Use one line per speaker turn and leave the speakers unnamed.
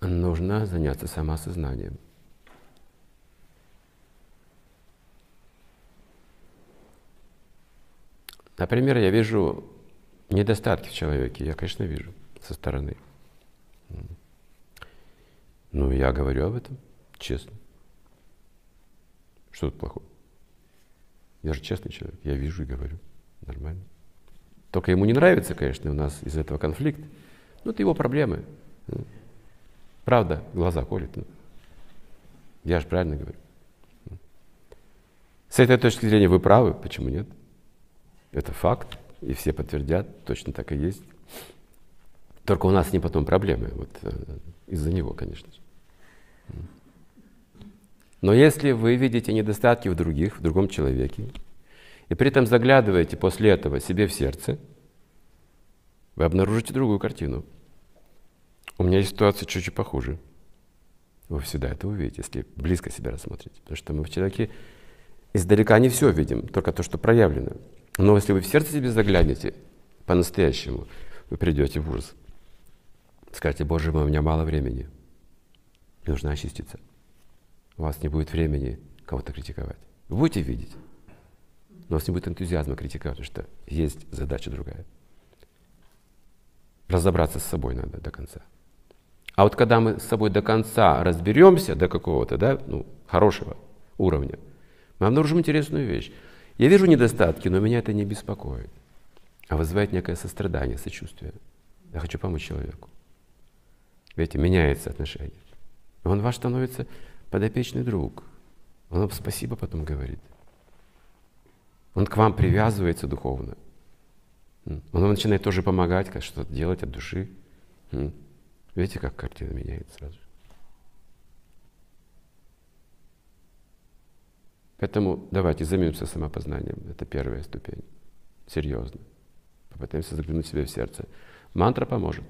нужно заняться самоосознанием. Например, я вижу недостатки в человеке, я, конечно, вижу со стороны. Ну, я говорю об этом честно. Что тут плохого? Я же честный человек, я вижу и говорю. Нормально. Только ему не нравится, конечно, у нас из этого конфликт. Ну, это его проблемы. Правда, глаза колет. Я же правильно говорю. С этой точки зрения вы правы, почему нет? Это факт, и все подтвердят, точно так и есть. Только у нас ним потом проблемы, вот э, из-за него, конечно же. Но если вы видите недостатки в других, в другом человеке, и при этом заглядываете после этого себе в сердце, вы обнаружите другую картину. У меня есть ситуация чуть-чуть похуже. Вы всегда это увидите, если близко себя рассмотрите. Потому что мы в человеке издалека не все видим, только то, что проявлено. Но если вы в сердце себе заглянете по-настоящему, вы придете в ужас. Скажете, Боже мой, у меня мало времени. нужно очиститься. У вас не будет времени кого-то критиковать. Вы будете видеть, но у вас не будет энтузиазма критиковать, потому что есть задача другая. Разобраться с собой надо до конца. А вот когда мы с собой до конца разберемся, до какого-то, да, ну, хорошего уровня, мы обнаружим интересную вещь. Я вижу недостатки, но меня это не беспокоит, а вызывает некое сострадание, сочувствие. Я хочу помочь человеку. Видите, меняется отношение. Он ваш становится подопечный друг. Он вам спасибо потом говорит. Он к вам привязывается духовно. Он начинает тоже помогать, как что-то делать от души. Видите, как картина меняется сразу. Поэтому давайте займемся самопознанием. Это первая ступень. Серьезно. Попытаемся заглянуть себе в сердце. Мантра поможет.